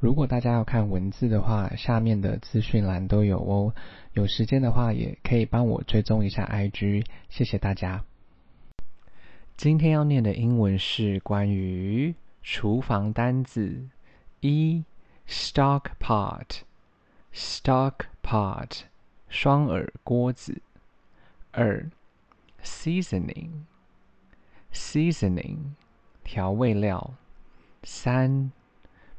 如果大家要看文字的话，下面的资讯栏都有哦。有时间的话，也可以帮我追踪一下 IG，谢谢大家。今天要念的英文是关于厨房单字：一、stockpot，stockpot 双耳锅子；二、seasoning，seasoning 调味料；三。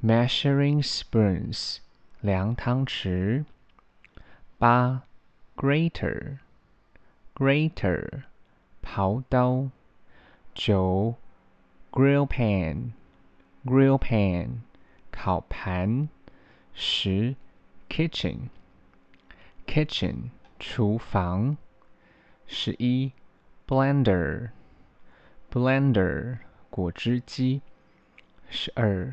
measuring spoons 量汤匙。八 grater grater 刨刀。九 grill pan grill pan 烤盘。十 kitchen kitchen shi blender blender 果汁机。十二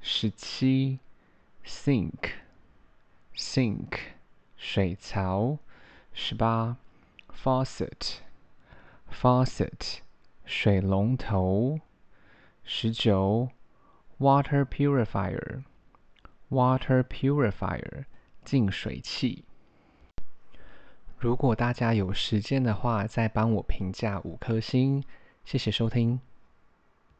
十七，sink，sink 水槽。十八，faucet，faucet 水龙头。十九，water purifier，water purifier 净水器。如果大家有时间的话，再帮我评价五颗星，谢谢收听。